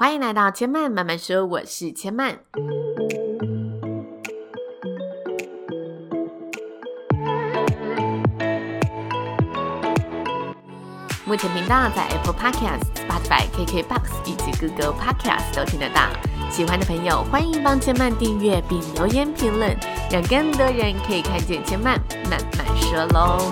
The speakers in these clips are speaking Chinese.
欢迎来到千嫚慢慢说，我是千嫚。目前频道在 Apple Podcast、Spotify、KKBox 以及 Google Podcast 都听得到。喜欢的朋友欢迎帮千嫚订阅并留言评论，让更多人可以看见千嫚慢慢说喽。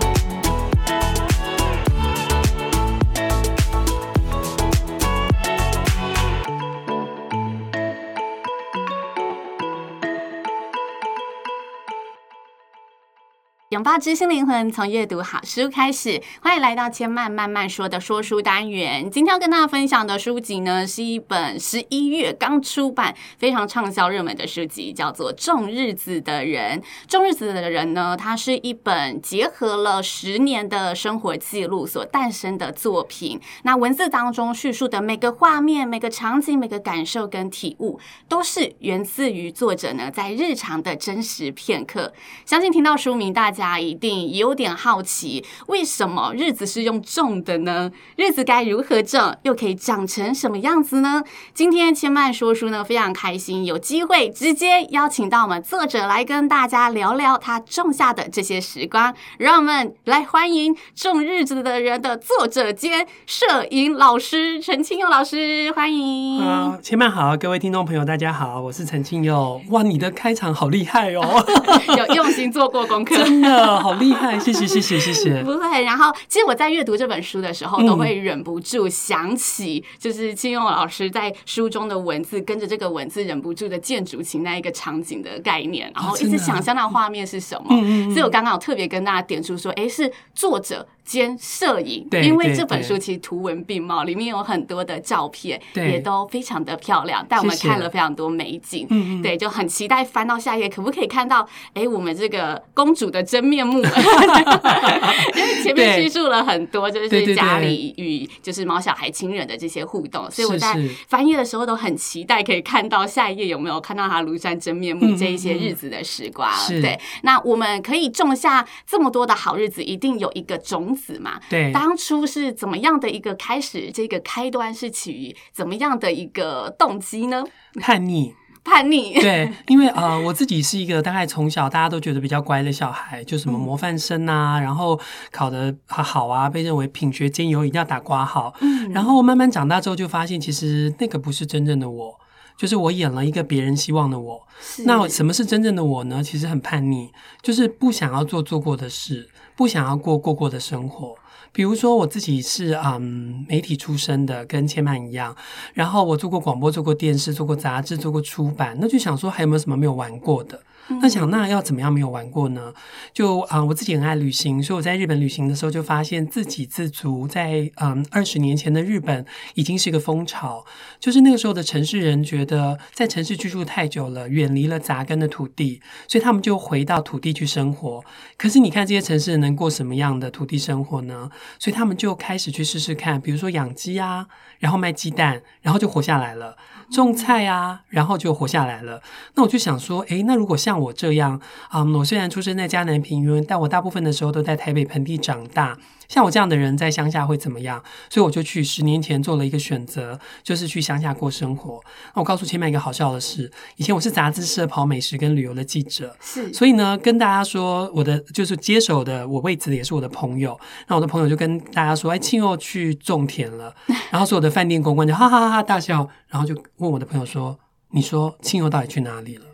拥抱知心灵魂，从阅读好书开始。欢迎来到千曼慢慢说的说书单元。今天要跟大家分享的书籍呢，是一本十一月刚出版、非常畅销热门的书籍，叫做《种日子的人》。《种日子的人》呢，它是一本结合了十年的生活记录所诞生的作品。那文字当中叙述的每个画面、每个场景、每个感受跟体悟，都是源自于作者呢在日常的真实片刻。相信听到书名，大家。一定有点好奇，为什么日子是用种的呢？日子该如何种，又可以长成什么样子呢？今天千曼说书呢，非常开心，有机会直接邀请到我们作者来跟大家聊聊他种下的这些时光。让我们来欢迎《种日子的人》的作者兼摄影老师陈清佑老师，欢迎。啊，千曼好，各位听众朋友，大家好，我是陈清佑。哇，你的开场好厉害哦，有用心做过功课，真的。好厉害！谢谢谢谢谢谢。不会，然后其实我在阅读这本书的时候，都会忍不住想起，就是金庸老师在书中的文字，跟着这个文字忍不住的建筑起那一个场景的概念，然后一直想象那画面是什么。所以我刚刚有特别跟大家点出说，哎，是作者。兼摄影，因为这本书其实图文并茂，里面有很多的照片，也都非常的漂亮，带我们看了非常多美景。嗯，对，就很期待翻到下一页，可不可以看到？哎，我们这个公主的真面目？因为前面叙述了很多，就是家里与就是毛小孩亲人的这些互动，所以我在翻页的时候都很期待可以看到下一页有没有看到他庐山真面目这一些日子的时光。对，那我们可以种下这么多的好日子，一定有一个种子。子嘛，对，当初是怎么样的一个开始？这个开端是起于怎么样的一个动机呢？叛逆，叛逆。对，因为呃，我自己是一个大概从小大家都觉得比较乖的小孩，就什么模范生啊，嗯、然后考得好啊，被认为品学兼优，一定要打挂号。嗯，然后慢慢长大之后，就发现其实那个不是真正的我。就是我演了一个别人希望的我，那什么是真正的我呢？其实很叛逆，就是不想要做做过的事，不想要过过过的生活。比如说我自己是嗯媒体出身的，跟千曼一样，然后我做过广播，做过电视，做过杂志，做过出版，那就想说还有没有什么没有玩过的？那想那要怎么样没有玩过呢？就啊、呃，我自己很爱旅行，所以我在日本旅行的时候就发现自给自足在，在嗯二十年前的日本已经是一个风潮，就是那个时候的城市人觉得在城市居住太久了，远离了扎根的土地，所以他们就回到土地去生活。可是你看这些城市人能过什么样的土地生活呢？所以他们就开始去试试看，比如说养鸡啊，然后卖鸡蛋，然后就活下来了。种菜啊，然后就活下来了。那我就想说，诶，那如果像我这样，嗯，我虽然出生在嘉南平原，但我大部分的时候都在台北盆地长大。像我这样的人在乡下会怎么样？所以我就去十年前做了一个选择，就是去乡下过生活。那我告诉前面一个好笑的事：以前我是杂志社跑美食跟旅游的记者，是，所以呢，跟大家说我的就是接手的我位置的也是我的朋友。那我的朋友就跟大家说：“哎，庆佑去种田了。”然后所有的饭店公关就哈哈哈哈大笑，然后就问我的朋友说：“你说庆佑到底去哪里了？”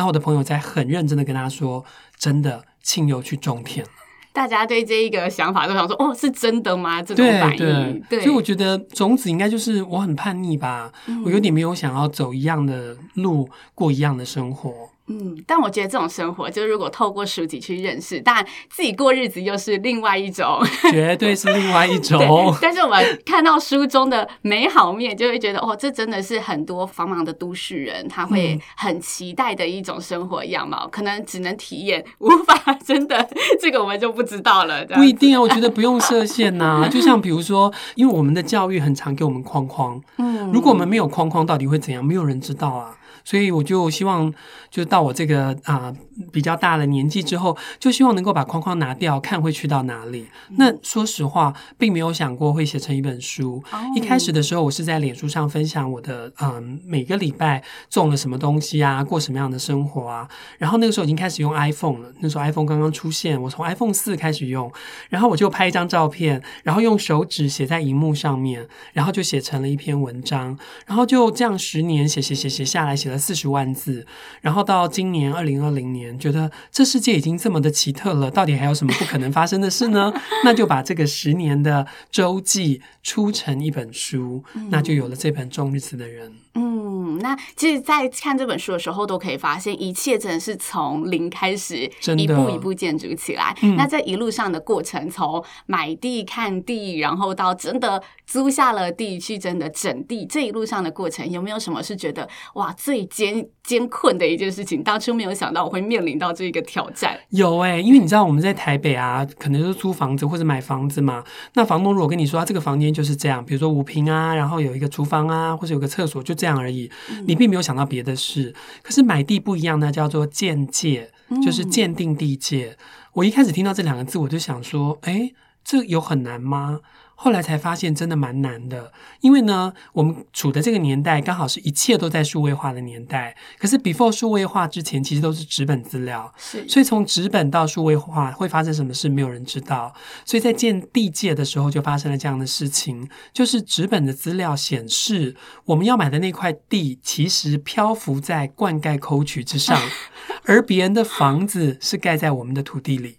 然后我的朋友在很认真的跟他说：“真的，庆佑去种田了。”大家对这一个想法都想说：“哦，是真的吗？”这种反应，对，对，对，所以我觉得种子应该就是我很叛逆吧，嗯、我有点没有想要走一样的路，过一样的生活。嗯，但我觉得这种生活，就是如果透过书籍去认识，但自己过日子又是另外一种，绝对是另外一种。但是我们看到书中的美好面，就会觉得哦，这真的是很多繁忙的都市人他会很期待的一种生活样貌，嗯、可能只能体验，无法真的，这个我们就不知道了。不一定啊，我觉得不用设限呐、啊。就像比如说，因为我们的教育很常给我们框框，嗯，如果我们没有框框，到底会怎样？没有人知道啊。所以我就希望，就到我这个啊、呃、比较大的年纪之后，就希望能够把框框拿掉，看会去到哪里。嗯、那说实话，并没有想过会写成一本书。哦、一开始的时候，我是在脸书上分享我的嗯、呃、每个礼拜种了什么东西啊，过什么样的生活啊。然后那个时候已经开始用 iPhone 了，那时候 iPhone 刚刚出现，我从 iPhone 四开始用，然后我就拍一张照片，然后用手指写在荧幕上面，然后就写成了一篇文章，然后就这样十年写写写写下来，写了四十万字，然后到今年二零二零年，觉得这世界已经这么的奇特了，到底还有什么不可能发生的事呢？那就把这个十年的周记出成一本书，那就有了这本《种日子的人》。嗯，那其实，在看这本书的时候，都可以发现，一切真的是从零开始，一步一步建筑起来。嗯、那在一路上的过程，从买地、看地，然后到真的租下了地，去真的整地，这一路上的过程，有没有什么是觉得哇最艰艰困的一件事情？当初没有想到我会面临到这个挑战。有哎、欸，因为你知道我们在台北啊，可能就是租房子或者买房子嘛。那房东如果跟你说，啊，这个房间就是这样，比如说五平啊，然后有一个厨房啊，或者有个厕所，就这样而已，你并没有想到别的事。可是买地不一样呢，叫做鉴界，就是鉴定地界。我一开始听到这两个字，我就想说，哎，这有很难吗？后来才发现，真的蛮难的，因为呢，我们处的这个年代刚好是一切都在数位化的年代。可是，before 数位化之前，其实都是纸本资料。是，所以从纸本到数位化会发生什么事，没有人知道。所以在建地界的时候，就发生了这样的事情，就是纸本的资料显示，我们要买的那块地其实漂浮在灌溉沟渠之上，而别人的房子是盖在我们的土地里。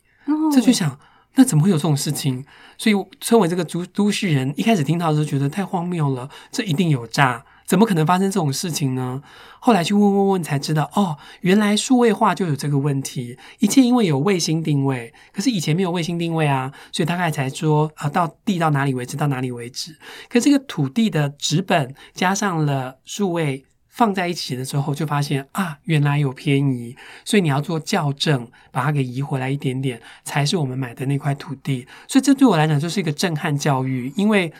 这就想。那怎么会有这种事情？所以，身为这个都都市人，一开始听到的时候觉得太荒谬了，这一定有诈，怎么可能发生这种事情呢？后来去问问问才知道，哦，原来数位化就有这个问题，一切因为有卫星定位，可是以前没有卫星定位啊，所以大概才说啊，到地到哪里为止，到哪里为止。可这个土地的纸本加上了数位。放在一起的时候，就发现啊，原来有偏移，所以你要做校正，把它给移回来一点点，才是我们买的那块土地。所以这对我来讲就是一个震撼教育，因为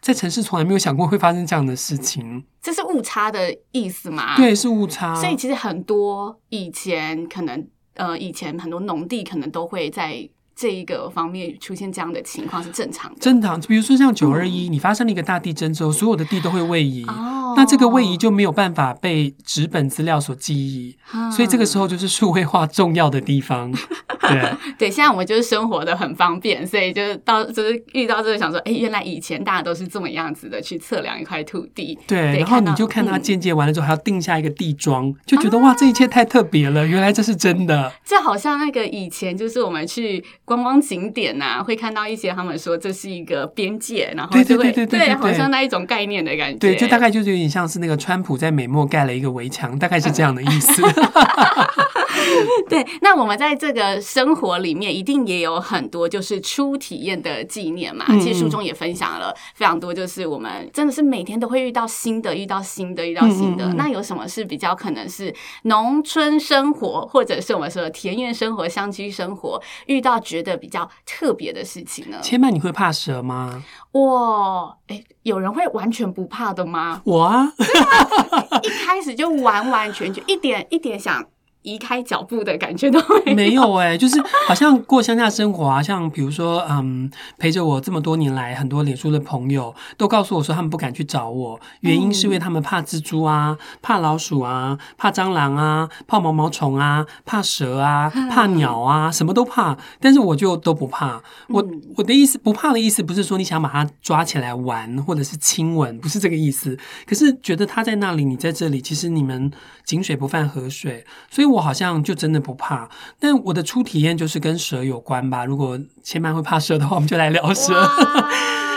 在城市从来没有想过会发生这样的事情。这是误差的意思吗？对，是误差。所以其实很多以前可能呃，以前很多农地可能都会在。这一个方面出现这样的情况是正常的，正常。比如说像九二一，你发生了一个大地震之后，所有的地都会位移，哦、那这个位移就没有办法被纸本资料所记忆，嗯、所以这个时候就是数位化重要的地方。对对，现在我们就是生活的很方便，所以就是到就是遇到这个想说，哎，原来以前大家都是这么样子的去测量一块土地。对，然后你就看它间接完了之后，还要定下一个地桩，就觉得哇，这一切太特别了，原来这是真的。这好像那个以前就是我们去观光景点呐，会看到一些他们说这是一个边界，然后就会对对对，好像那一种概念的感觉。对，就大概就是有点像是那个川普在美墨盖了一个围墙，大概是这样的意思。对，那我们在这个生活里面一定也有很多就是初体验的纪念嘛。其实书中也分享了非常多，就是我们真的是每天都会遇到新的、遇到新的、遇到新的。那有什么是比较可能是农村生活，或者是我们说的田园生活、乡居生活，遇到觉得比较特别的事情呢？千曼，你会怕蛇吗？哇，哎，有人会完全不怕的吗？我啊，一开始就完完全全一点一点想。移开脚步的感觉都没有，没有哎、欸，就是好像过乡下生活啊，像比如说，嗯，陪着我这么多年来，很多脸书的朋友都告诉我说，他们不敢去找我，原因是因为他们怕蜘蛛啊，怕老鼠啊，怕蟑螂啊，怕毛毛虫啊，怕蛇啊，怕鸟啊，什么都怕，但是我就都不怕。我我的意思，不怕的意思不是说你想把它抓起来玩，或者是亲吻，不是这个意思。可是觉得它在那里，你在这里，其实你们井水不犯河水，所以。我好像就真的不怕，但我的初体验就是跟蛇有关吧。如果千嫚会怕蛇的话，我们就来聊蛇。哇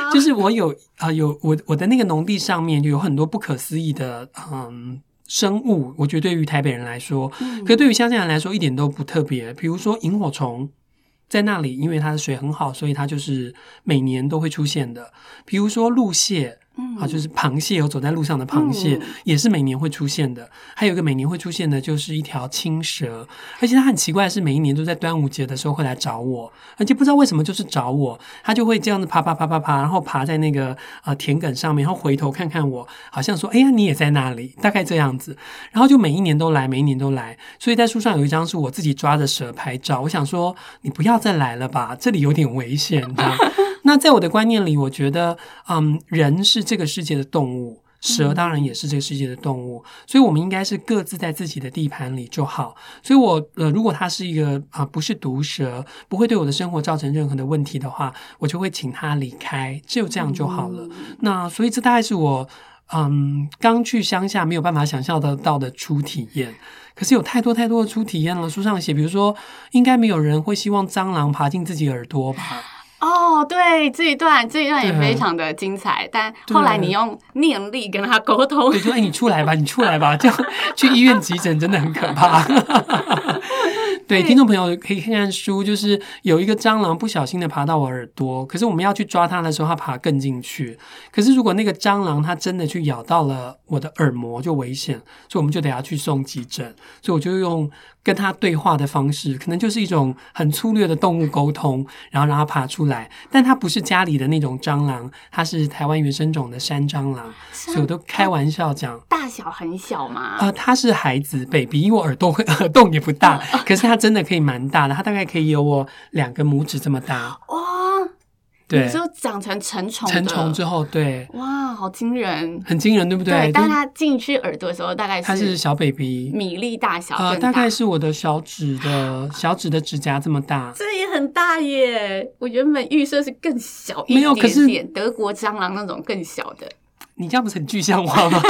就是我有啊、呃，有我我的那个农地上面就有很多不可思议的嗯生物。我觉得对于台北人来说，嗯、可对于乡下人来说一点都不特别。比如说萤火虫在那里，因为它的水很好，所以它就是每年都会出现的。比如说鹿蟹。嗯，啊，就是螃蟹有走在路上的螃蟹，嗯，也是每年会出现的。还有一个每年会出现的，就是一条青蛇，而且它很奇怪的是，每一年都在端午节的时候会来找我，而且不知道为什么就是找我，它就会这样子爬爬爬爬爬，然后爬在那个呃田埂上面，然后回头看看我，好像说：“哎呀，你也在那里。”大概这样子，然后就每一年都来，每一年都来。所以在书上有一张是我自己抓着蛇拍照，我想说你不要再来了吧，这里有点危险，这样。那在我的观念里，我觉得，嗯，人是这个世界的动物，蛇当然也是这个世界的动物，所以我们应该是各自在自己的地盘里就好。所以我，我呃，如果它是一个啊、呃，不是毒蛇，不会对我的生活造成任何的问题的话，我就会请它离开，只有这样就好了。嗯、那所以，这大概是我嗯刚去乡下没有办法想象得到的初体验。可是有太多太多的初体验了，书上写，比如说，应该没有人会希望蟑螂爬进自己耳朵吧。哦，对，这一段这一段也非常的精彩，但后来你用念力跟他沟通，对，就说哎，你出来吧，你出来吧，这样 去医院急诊真的很可怕。对，听众朋友可以看看书，就是有一个蟑螂不小心的爬到我耳朵，可是我们要去抓它的时候，它爬更进去。可是如果那个蟑螂它真的去咬到了我的耳膜，就危险，所以我们就得要去送急诊。所以我就用跟他对话的方式，可能就是一种很粗略的动物沟通，然后让它爬出来。但它不是家里的那种蟑螂，它是台湾原生种的山蟑螂，所以我都开玩笑讲，大小很小嘛。啊、呃，它是孩子 baby，因为我耳朵会耳洞也不大，可是它。它真的可以蛮大的，它大概可以有我两个拇指这么大。哇！对，就长成成虫，成虫之后，对，哇，好惊人，很惊人，对不对？对，但它进去耳朵的时候，大概是它是小 baby，米粒大小，呃，大概是我的小指的 小指的指甲这么大，这也很大耶。我原本预设是更小一点点，没有，可是德国蟑螂那种更小的。你这样不是很具象化吗？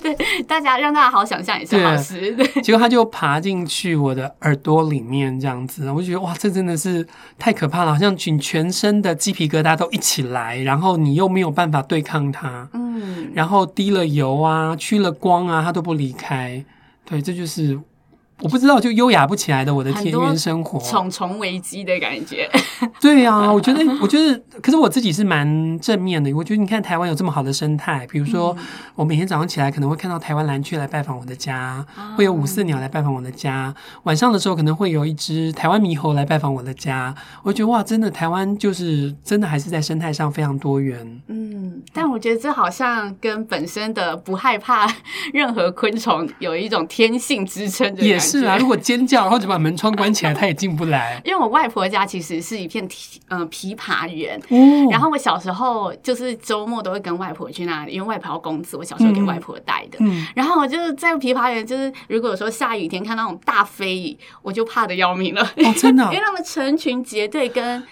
对，大家让大家好想象也是好事。对，结果他就爬进去我的耳朵里面，这样子，我就觉得哇，这真的是太可怕了，好像全全身的鸡皮疙瘩都一起来，然后你又没有办法对抗它，嗯，然后滴了油啊，驱了光啊，它都不离开。对，这就是。我不知道，就优雅不起来的我的田园生活，重重危机的感觉。对呀、啊，我觉得，我觉得，可是我自己是蛮正面的。我觉得，你看台湾有这么好的生态，比如说，我每天早上起来可能会看到台湾蓝雀来拜访我的家，会有五色鸟来拜访我的家。晚上的时候可能会有一只台湾猕猴来拜访我的家。我觉得哇，真的台湾就是真的还是在生态上非常多元。嗯，但我觉得这好像跟本身的不害怕任何昆虫有一种天性支撑的。也是啊，如果尖叫，然后就把门窗关起来，他也进不来。因为我外婆家其实是一片枇呃枇杷园，哦，然后我小时候就是周末都会跟外婆去那里，因为外婆要工资，我小时候给外婆带的。嗯，然后我就在枇杷园，就是如果说下雨天看到那种大飞蚁，我就怕的要命了。哦，真的，哦，因为他们成群结队跟。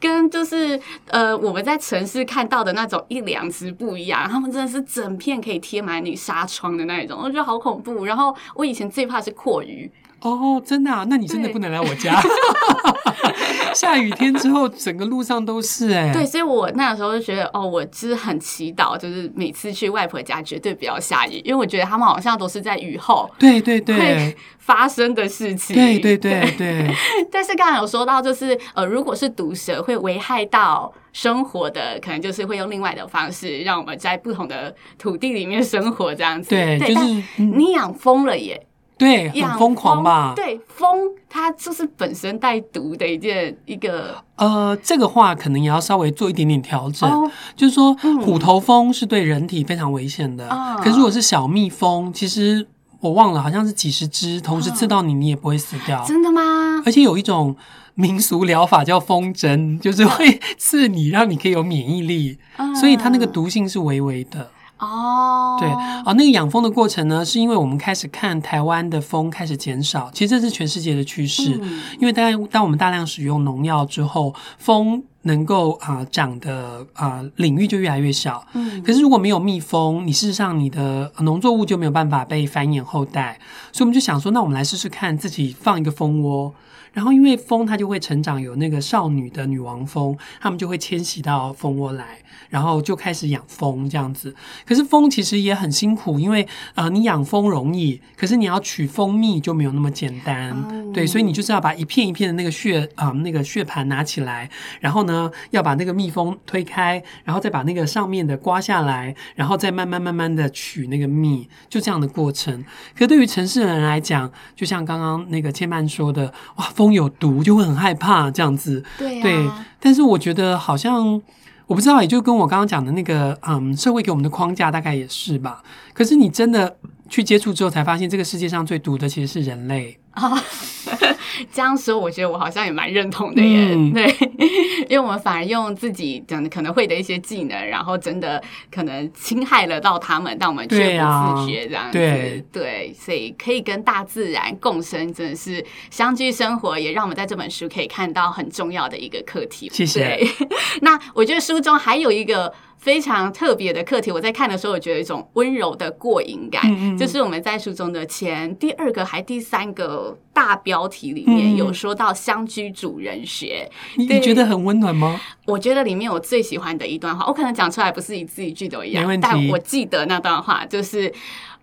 跟就是呃，我们在城市看到的那种一两只不一样，他们真的是整片可以贴满你纱窗的那一种，我觉得好恐怖。然后我以前最怕是蛞蝓。哦，真的啊？那你真的不能来我家。下雨天之后，整个路上都是哎、欸。对，所以我那时候就觉得，哦，我其实很祈祷，就是每次去外婆家绝对不要下雨，因为我觉得他们好像都是在雨后，对对对，会发生的事情。对对对对，对。但是刚才有说到，就是呃，如果是毒蛇会危害到生活的，可能就是会用另外的方式让我们在不同的土地里面生活这样子。对，对就是你养疯了耶。对，很疯狂吧？对，蜂它就是本身带毒的一件一个。呃，这个话可能也要稍微做一点点调整，哦、就是说，虎头蜂是对人体非常危险的。嗯、可是如果是小蜜蜂，其实我忘了，好像是几十只同时刺到你，你也不会死掉。真的吗？而且有一种民俗疗法叫蜂针，就是会刺你，让你可以有免疫力，嗯、所以它那个毒性是微微的。哦，对啊，那个养蜂的过程呢，是因为我们开始看台湾的蜂开始减少，其实这是全世界的趋势。嗯、因为当当我们大量使用农药之后，蜂能够啊、呃、长的啊、呃、领域就越来越小。嗯，可是如果没有蜜蜂，你事实上你的农作物就没有办法被繁衍后代。所以我们就想说，那我们来试试看，自己放一个蜂窝。然后因为蜂它就会成长，有那个少女的女王蜂，它们就会迁徙到蜂窝来，然后就开始养蜂这样子。可是蜂其实也很辛苦，因为呃你养蜂容易，可是你要取蜂蜜就没有那么简单。嗯、对，所以你就是要把一片一片的那个血啊、呃、那个血盘拿起来，然后呢要把那个蜜蜂推开，然后再把那个上面的刮下来，然后再慢慢慢慢的取那个蜜，就这样的过程。可对于城市人来讲，就像刚刚那个千曼说的，哇，蜂有毒，就会很害怕这样子。对、啊、对，但是我觉得好像我不知道，也就跟我刚刚讲的那个，嗯，社会给我们的框架大概也是吧。可是你真的去接触之后，才发现这个世界上最毒的其实是人类。啊，这样说，我觉得我好像也蛮认同的耶。嗯、对，因为我们反而用自己讲可能会的一些技能，然后真的可能侵害了到他们，但我们却不自觉这样子。对，啊、对，对，所以可以跟大自然共生，真的是相居生活，也让我们在这本书可以看到很重要的一个课题。谢谢。那我觉得书中还有一个。非常特别的课题，我在看的时候，我觉得有一种温柔的过瘾感。就是我们在书中的前第二个还第三个大标题里面有说到乡居主人学，嗯、你觉得很温暖吗？我觉得里面我最喜欢的一段话，我可能讲出来不是一字一句都一样，但我记得那段话就是。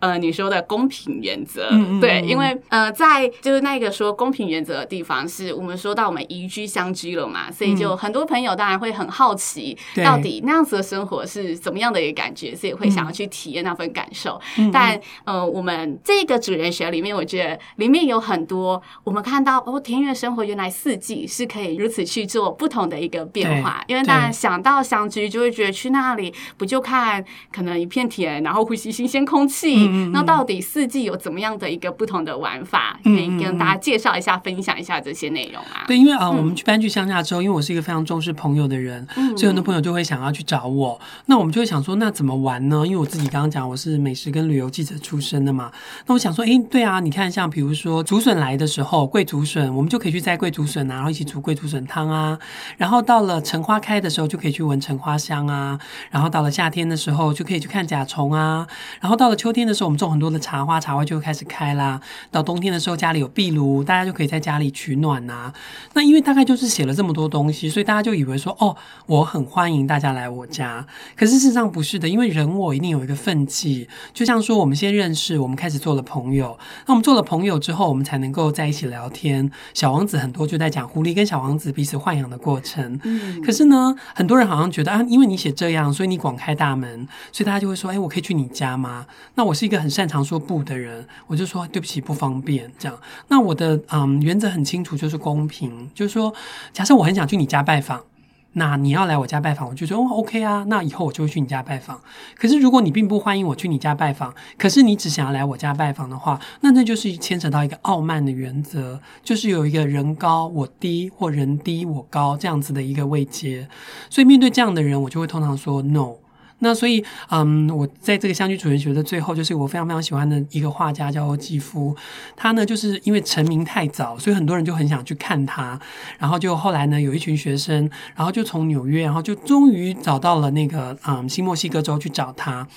呃，你说的公平原则，嗯嗯嗯对，因为呃，在就是那个说公平原则的地方，是我们说到我们移居相居了嘛，所以就很多朋友当然会很好奇，到底那样子的生活是怎么样的一个感觉，所以会想要去体验那份感受。嗯、但呃，我们这个主人学里面，我觉得里面有很多我们看到哦，田园生活原来四季是可以如此去做不同的一个变化。因为当然想到相居，就会觉得去那里不就看可能一片田，然后呼吸新鲜空气。嗯、那到底四季有怎么样的一个不同的玩法？可以跟大家介绍一下、嗯、分享一下这些内容啊？对，因为啊，我们去搬去乡下之后，因为我是一个非常重视朋友的人，嗯、所以很多朋友就会想要去找我。那我们就会想说，那怎么玩呢？因为我自己刚刚讲我是美食跟旅游记者出身的嘛。那我想说，哎，对啊，你看像比如说竹笋来的时候，贵竹笋，我们就可以去摘贵竹笋啊，然后一起煮贵竹笋汤啊。然后到了橙花开的时候，就可以去闻橙花香啊。然后到了夏天的时候，就可以去看甲虫啊。然后到了秋天的时候，我们种很多的茶花，茶花就会开始开啦。到冬天的时候，家里有壁炉，大家就可以在家里取暖呐、啊。那因为大概就是写了这么多东西，所以大家就以为说，哦，我很欢迎大家来我家。可是事实上不是的，因为人我一定有一个分际。就像说，我们先认识，我们开始做了朋友。那我们做了朋友之后，我们才能够在一起聊天。小王子很多就在讲狐狸跟小王子彼此豢养的过程。嗯。可是呢，很多人好像觉得啊，因为你写这样，所以你广开大门，所以大家就会说，哎，我可以去你家吗？那我是一个一个很擅长说不的人，我就说对不起，不方便这样。那我的嗯原则很清楚，就是公平，就是说，假设我很想去你家拜访，那你要来我家拜访，我就说哦 OK 啊，那以后我就会去你家拜访。可是如果你并不欢迎我去你家拜访，可是你只想要来我家拜访的话，那那就是牵扯到一个傲慢的原则，就是有一个人高我低或人低我高这样子的一个位阶。所以面对这样的人，我就会通常说 no。那所以，嗯，我在这个乡居主人学的最后，就是我非常非常喜欢的一个画家叫欧季夫，他呢就是因为成名太早，所以很多人就很想去看他。然后就后来呢，有一群学生，然后就从纽约，然后就终于找到了那个嗯新墨西哥州去找他。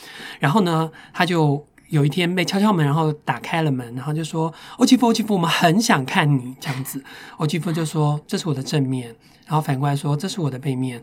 然后呢，他就有一天被敲敲门，然后打开了门，然后就说：“欧基夫，欧基夫，我们很想看你。”这样子，欧基夫就说：“这是我的正面。”然后反过来说：“这是我的背面。”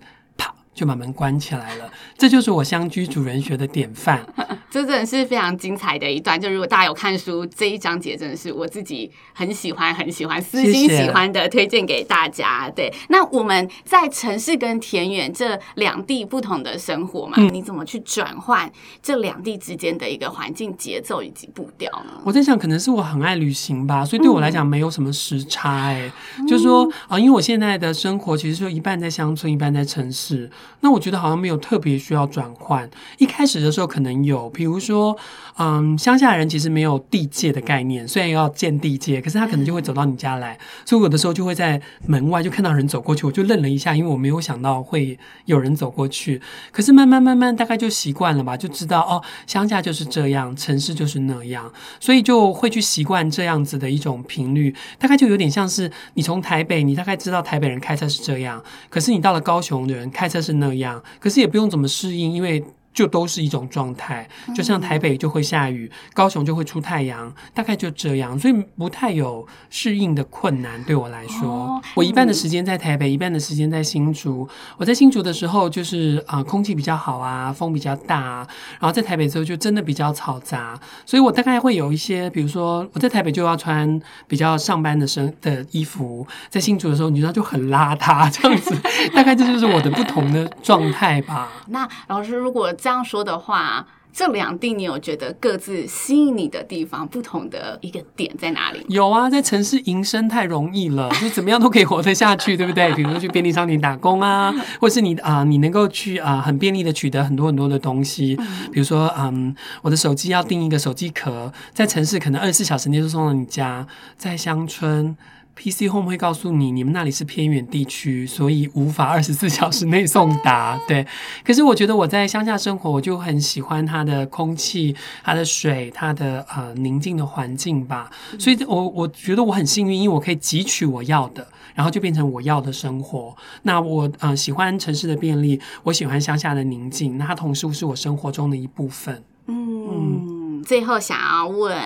就把门关起来了，这就是我乡居主人学的典范。这真的是非常精彩的一段。就如果大家有看书，这一章节真的是我自己很喜欢、很喜欢、私心喜欢的，推荐给大家。对，那我们在城市跟田园这两地不同的生活嘛，嗯、你怎么去转换这两地之间的一个环境节奏以及步调呢？我在想，可能是我很爱旅行吧，所以对我来讲没有什么时差、欸。哎、嗯，就是说啊，因为我现在的生活其实就一半在乡村，一半在城市。那我觉得好像没有特别需要转换。一开始的时候可能有。比如说，嗯，乡下人其实没有地界的概念，虽然要建地界，可是他可能就会走到你家来，所以有的时候就会在门外就看到人走过去，我就愣了一下，因为我没有想到会有人走过去。可是慢慢慢慢，大概就习惯了吧，就知道哦，乡下就是这样，城市就是那样，所以就会去习惯这样子的一种频率。大概就有点像是你从台北，你大概知道台北人开车是这样，可是你到了高雄的人开车是那样，可是也不用怎么适应，因为。就都是一种状态，就像台北就会下雨，高雄就会出太阳，大概就这样，所以不太有适应的困难。对我来说，哦、我一半的时间在台北，一半的时间在新竹。我在新竹的时候，就是啊、呃，空气比较好啊，风比较大啊，然后在台北之后就真的比较嘈杂，所以我大概会有一些，比如说我在台北就要穿比较上班的身的衣服，在新竹的时候，你知道就很邋遢这样子，大概这就是我的不同的状态吧。那老师如果这样说的话，这两地你有觉得各自吸引你的地方，不同的一个点在哪里？有啊，在城市营生太容易了，就怎么样都可以活得下去，对不对？比如说去便利商店打工啊，或是你啊、呃，你能够去啊、呃，很便利的取得很多很多的东西，比如说嗯，我的手机要订一个手机壳，在城市可能二十四小时内就送到你家，在乡村。PC Home 会告诉你，你们那里是偏远地区，所以无法二十四 小时内送达。对，可是我觉得我在乡下生活，我就很喜欢它的空气、它的水、它的呃宁静的环境吧。所以我，我我觉得我很幸运，因为我可以汲取我要的，然后就变成我要的生活。那我呃喜欢城市的便利，我喜欢乡下的宁静，那它同时是我生活中的一部分。嗯。嗯最后想要问，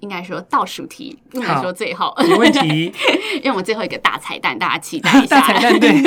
应该说倒数题，应该说最后没问题，因为我们最后一个大彩蛋，大家期待一下。大彩蛋对，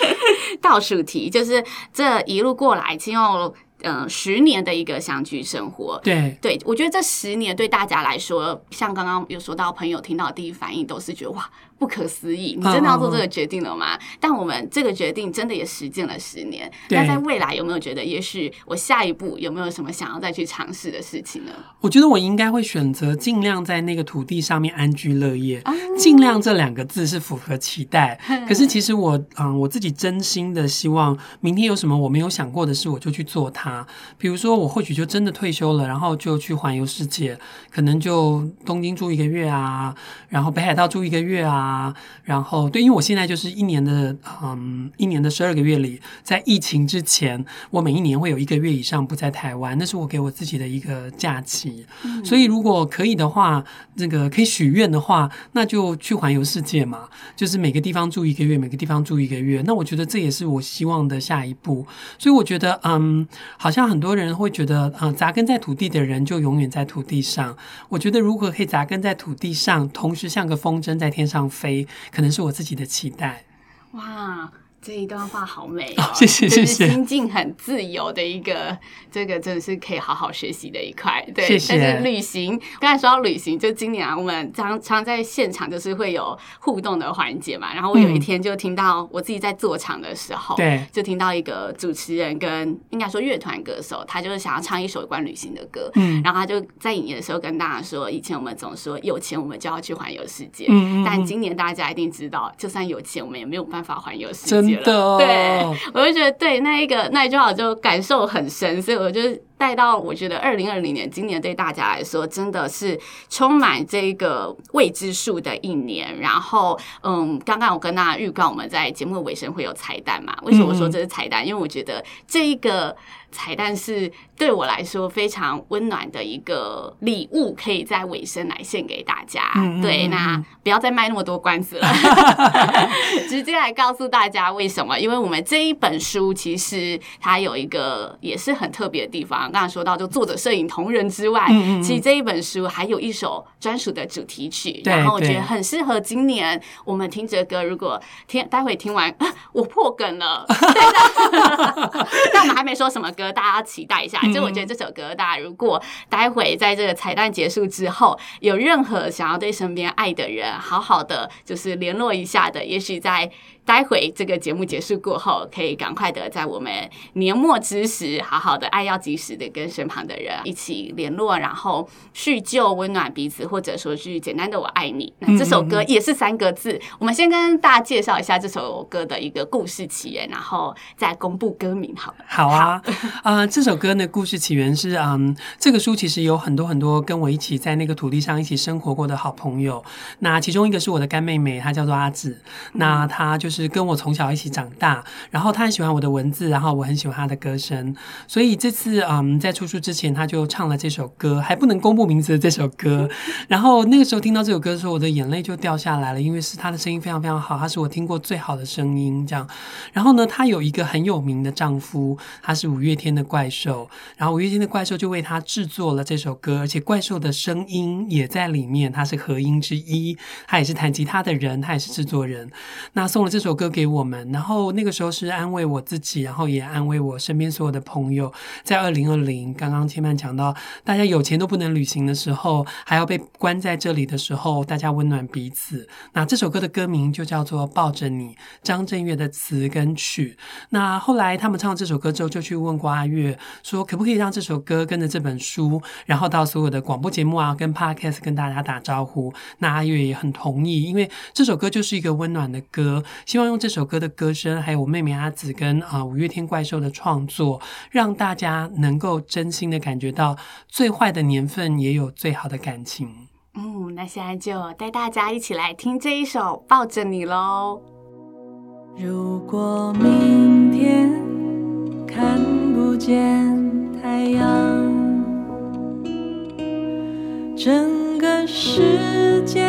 倒数题就是这一路过来，经过嗯十年的一个相聚生活。对对，我觉得这十年对大家来说，像刚刚有说到朋友听到的第一反应都是觉得哇。不可思议！你真的要做这个决定了吗？Oh, oh, oh. 但我们这个决定真的也实践了十年。那在未来有没有觉得，也许我下一步有没有什么想要再去尝试的事情呢？我觉得我应该会选择尽量在那个土地上面安居乐业。尽、oh. 量这两个字是符合期待。可是其实我嗯，我自己真心的希望，明天有什么我没有想过的事，我就去做它。比如说，我或许就真的退休了，然后就去环游世界，可能就东京住一个月啊，然后北海道住一个月啊。啊，然后对，因为我现在就是一年的，嗯，一年的十二个月里，在疫情之前，我每一年会有一个月以上不在台湾，那是我给我自己的一个假期。嗯、所以如果可以的话，那个可以许愿的话，那就去环游世界嘛，就是每个地方住一个月，每个地方住一个月。那我觉得这也是我希望的下一步。所以我觉得，嗯，好像很多人会觉得，嗯，扎根在土地的人就永远在土地上。我觉得如果可以扎根在土地上，同时像个风筝在天上飞。飞可能是我自己的期待。哇。这一段话好美哦，谢谢谢谢，就是心境很自由的一个，这个真的是可以好好学习的一块。对，谢谢。但是旅行，刚才说到旅行，就今年啊，我们常常在现场就是会有互动的环节嘛。然后我有一天就听到我自己在做场的时候，对、嗯，就听到一个主持人跟应该说乐团歌手，他就是想要唱一首有关旅行的歌，嗯，然后他就在演的时候跟大家说，以前我们总说有钱我们就要去环游世界，嗯，但今年大家一定知道，就算有钱，我们也没有办法环游世界。对，我就觉得对那一个那一句话我就感受很深，所以我就带到我觉得二零二零年今年对大家来说真的是充满这个未知数的一年。然后嗯，刚刚我跟大家预告我们在节目的尾声会有彩蛋嘛？为什么我说这是彩蛋？因为我觉得这一个。彩蛋是对我来说非常温暖的一个礼物，可以在尾声来献给大家。嗯、对，那不要再卖那么多关子了，直接来告诉大家为什么？因为我们这一本书其实它有一个也是很特别的地方。刚才说到，就作者、摄影同人之外，嗯、其实这一本书还有一首专属的主题曲，然后我觉得很适合今年我们听着歌。如果听待会听完，啊、我破梗了，但我们还没说什么歌。大家期待一下，就我觉得这首歌，大家如果待会在这个彩蛋结束之后，有任何想要对身边爱的人好好的就是联络一下的，也许在。待会这个节目结束过后，可以赶快的在我们年末之时，好好的爱要及时的跟身旁的人一起联络，然后叙旧温暖彼此，或者说句简单的“我爱你”。那这首歌也是三个字。我们先跟大家介绍一下这首歌的一个故事起源，然后再公布歌名。好，好啊。啊、呃，这首歌呢故事起源是，嗯，这个书其实有很多很多跟我一起在那个土地上一起生活过的好朋友。那其中一个是我的干妹妹，她叫做阿紫。那她就。就是跟我从小一起长大，然后他很喜欢我的文字，然后我很喜欢他的歌声，所以这次嗯在出书之前他就唱了这首歌，还不能公布名字的这首歌。然后那个时候听到这首歌的时候，我的眼泪就掉下来了，因为是他的声音非常非常好，他是我听过最好的声音。这样，然后呢，他有一个很有名的丈夫，他是五月天的怪兽，然后五月天的怪兽就为他制作了这首歌，而且怪兽的声音也在里面，他是合音之一，他也是弹吉他的人，他也是制作人。那送了这首歌给我们，然后那个时候是安慰我自己，然后也安慰我身边所有的朋友。在二零二零，刚刚千曼讲到，大家有钱都不能旅行的时候，还要被关在这里的时候，大家温暖彼此。那这首歌的歌名就叫做《抱着你》，张震岳的词跟曲。那后来他们唱这首歌之后，就去问过阿岳，说可不可以让这首歌跟着这本书，然后到所有的广播节目啊，跟 Podcast 跟大家打招呼。那阿岳也很同意，因为这首歌就是一个温暖的歌，希望用这首歌的歌声，还有我妹妹阿紫跟啊五月天怪兽的创作，让大家能够真心的感觉到，最坏的年份也有最好的感情。嗯，那现在就带大家一起来听这一首《抱着你》喽。如果明天看不见太阳，整个世界